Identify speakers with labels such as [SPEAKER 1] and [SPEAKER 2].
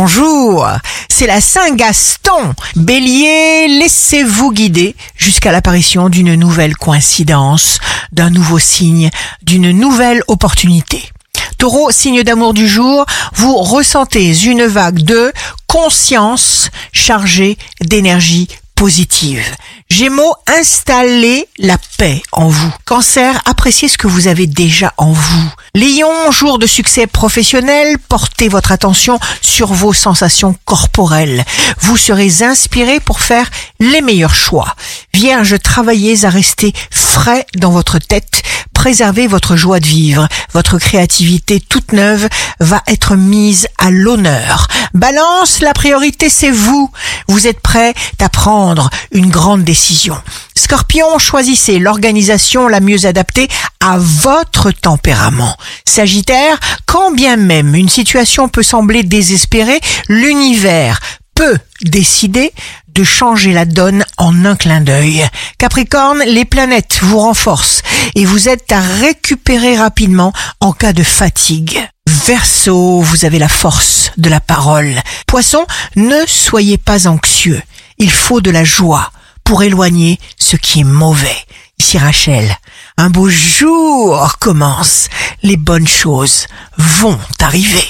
[SPEAKER 1] Bonjour, c'est la Saint-Gaston. Bélier, laissez-vous guider jusqu'à l'apparition d'une nouvelle coïncidence, d'un nouveau signe, d'une nouvelle opportunité. Taureau, signe d'amour du jour, vous ressentez une vague de conscience chargée d'énergie positive. Gémeaux, installez la paix en vous. Cancer, appréciez ce que vous avez déjà en vous. Lion, jour de succès professionnel, portez votre attention sur vos sensations corporelles. Vous serez inspiré pour faire les meilleurs choix. Vierge, travaillez à rester frais dans votre tête préservez votre joie de vivre. Votre créativité toute neuve va être mise à l'honneur. Balance, la priorité c'est vous. Vous êtes prêt à prendre une grande décision. Scorpion, choisissez l'organisation la mieux adaptée à votre tempérament. Sagittaire, quand bien même une situation peut sembler désespérée, l'univers peut décider de changer la donne en un clin d'œil. Capricorne, les planètes vous renforcent et vous êtes à récupérer rapidement en cas de fatigue. Verseau, vous avez la force de la parole. Poisson, ne soyez pas anxieux. Il faut de la joie pour éloigner ce qui est mauvais. Ici Rachel, un beau jour commence. Les bonnes choses vont arriver.